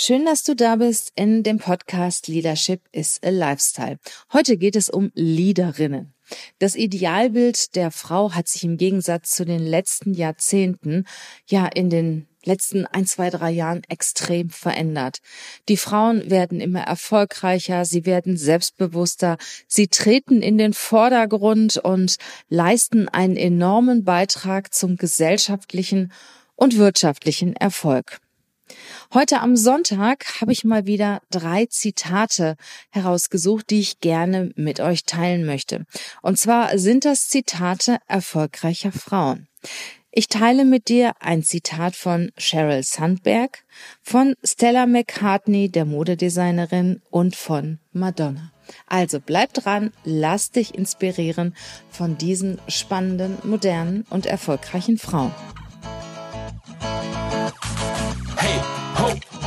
Schön, dass du da bist in dem Podcast Leadership is a Lifestyle. Heute geht es um Leaderinnen. Das Idealbild der Frau hat sich im Gegensatz zu den letzten Jahrzehnten, ja in den letzten ein, zwei, drei Jahren extrem verändert. Die Frauen werden immer erfolgreicher, sie werden selbstbewusster, sie treten in den Vordergrund und leisten einen enormen Beitrag zum gesellschaftlichen und wirtschaftlichen Erfolg. Heute am Sonntag habe ich mal wieder drei Zitate herausgesucht, die ich gerne mit euch teilen möchte. Und zwar sind das Zitate erfolgreicher Frauen. Ich teile mit dir ein Zitat von Sheryl Sandberg, von Stella McCartney, der Modedesignerin, und von Madonna. Also bleib dran, lass dich inspirieren von diesen spannenden, modernen und erfolgreichen Frauen.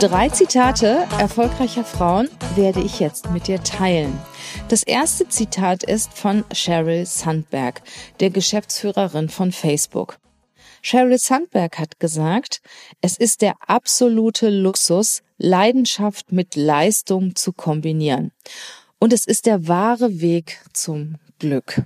Drei Zitate erfolgreicher Frauen werde ich jetzt mit dir teilen. Das erste Zitat ist von Sheryl Sandberg, der Geschäftsführerin von Facebook. Sheryl Sandberg hat gesagt, es ist der absolute Luxus, Leidenschaft mit Leistung zu kombinieren. Und es ist der wahre Weg zum Glück.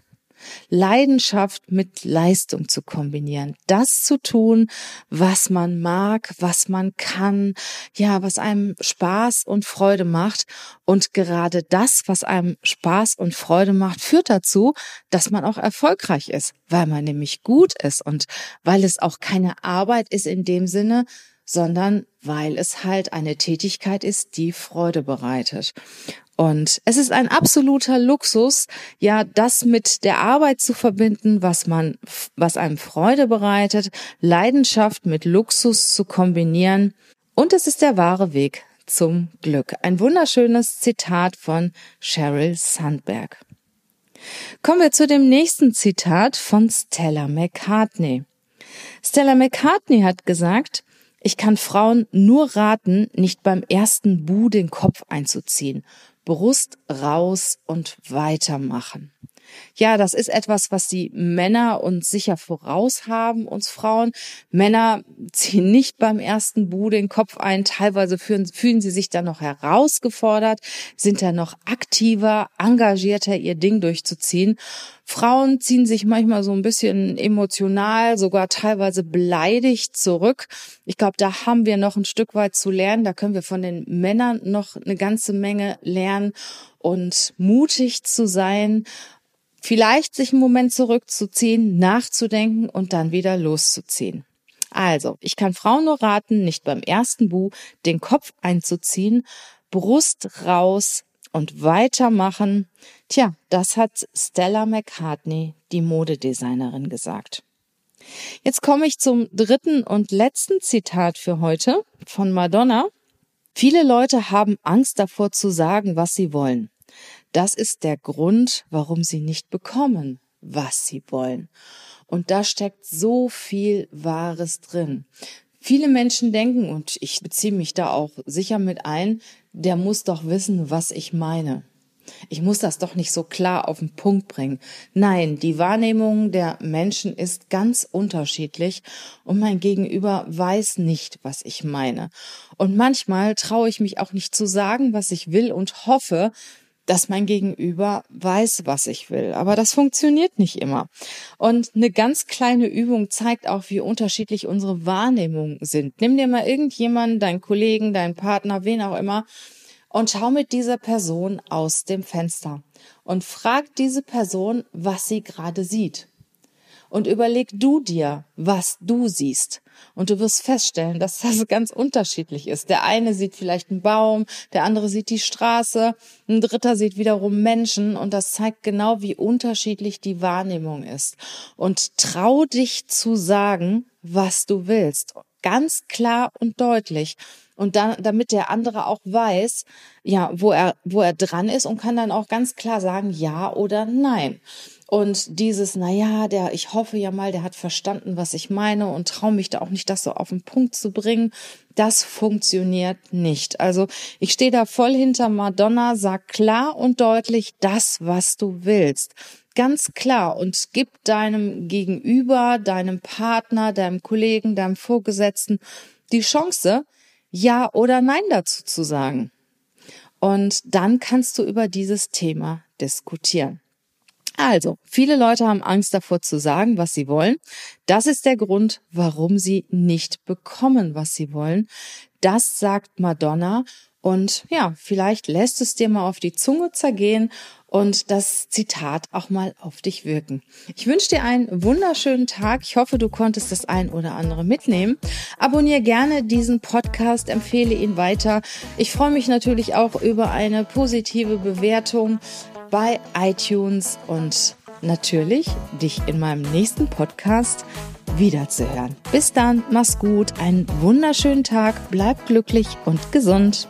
Leidenschaft mit Leistung zu kombinieren, das zu tun, was man mag, was man kann, ja, was einem Spaß und Freude macht. Und gerade das, was einem Spaß und Freude macht, führt dazu, dass man auch erfolgreich ist, weil man nämlich gut ist und weil es auch keine Arbeit ist in dem Sinne, sondern weil es halt eine Tätigkeit ist, die Freude bereitet. Und es ist ein absoluter Luxus, ja, das mit der Arbeit zu verbinden, was man, was einem Freude bereitet, Leidenschaft mit Luxus zu kombinieren. Und es ist der wahre Weg zum Glück. Ein wunderschönes Zitat von Sheryl Sandberg. Kommen wir zu dem nächsten Zitat von Stella McCartney. Stella McCartney hat gesagt, ich kann Frauen nur raten, nicht beim ersten Bu den Kopf einzuziehen Brust raus und weitermachen. Ja, das ist etwas, was die Männer uns sicher voraus haben, uns Frauen. Männer ziehen nicht beim ersten Bu den Kopf ein. Teilweise fühlen, fühlen sie sich dann noch herausgefordert, sind dann noch aktiver, engagierter, ihr Ding durchzuziehen. Frauen ziehen sich manchmal so ein bisschen emotional, sogar teilweise beleidigt zurück. Ich glaube, da haben wir noch ein Stück weit zu lernen. Da können wir von den Männern noch eine ganze Menge lernen und mutig zu sein vielleicht sich einen Moment zurückzuziehen, nachzudenken und dann wieder loszuziehen. Also, ich kann Frauen nur raten, nicht beim ersten Bu den Kopf einzuziehen, Brust raus und weitermachen. Tja, das hat Stella McCartney, die Modedesignerin, gesagt. Jetzt komme ich zum dritten und letzten Zitat für heute von Madonna. Viele Leute haben Angst davor zu sagen, was sie wollen. Das ist der Grund, warum sie nicht bekommen, was sie wollen. Und da steckt so viel Wahres drin. Viele Menschen denken, und ich beziehe mich da auch sicher mit ein, der muss doch wissen, was ich meine. Ich muss das doch nicht so klar auf den Punkt bringen. Nein, die Wahrnehmung der Menschen ist ganz unterschiedlich und mein Gegenüber weiß nicht, was ich meine. Und manchmal traue ich mich auch nicht zu sagen, was ich will und hoffe, dass mein Gegenüber weiß, was ich will. Aber das funktioniert nicht immer. Und eine ganz kleine Übung zeigt auch, wie unterschiedlich unsere Wahrnehmungen sind. Nimm dir mal irgendjemanden, deinen Kollegen, deinen Partner, wen auch immer, und schau mit dieser Person aus dem Fenster und frag diese Person, was sie gerade sieht und überleg du dir, was du siehst. Und du wirst feststellen, dass das ganz unterschiedlich ist. Der eine sieht vielleicht einen Baum, der andere sieht die Straße, ein dritter sieht wiederum Menschen und das zeigt genau, wie unterschiedlich die Wahrnehmung ist. Und trau dich zu sagen, was du willst. Ganz klar und deutlich und dann, damit der andere auch weiß, ja, wo er, wo er dran ist und kann dann auch ganz klar sagen, ja oder nein. Und dieses, na ja, der, ich hoffe ja mal, der hat verstanden, was ich meine und traue mich da auch nicht, das so auf den Punkt zu bringen. Das funktioniert nicht. Also ich stehe da voll hinter Madonna, sag klar und deutlich das, was du willst. Ganz klar und gib deinem Gegenüber, deinem Partner, deinem Kollegen, deinem Vorgesetzten die Chance, ja oder nein dazu zu sagen. Und dann kannst du über dieses Thema diskutieren. Also, viele Leute haben Angst davor zu sagen, was sie wollen. Das ist der Grund, warum sie nicht bekommen, was sie wollen. Das sagt Madonna. Und ja, vielleicht lässt es dir mal auf die Zunge zergehen und das Zitat auch mal auf dich wirken. Ich wünsche dir einen wunderschönen Tag. Ich hoffe, du konntest das ein oder andere mitnehmen. Abonniere gerne diesen Podcast, empfehle ihn weiter. Ich freue mich natürlich auch über eine positive Bewertung bei iTunes und natürlich dich in meinem nächsten Podcast wiederzuhören. Bis dann, mach's gut, einen wunderschönen Tag, bleib glücklich und gesund.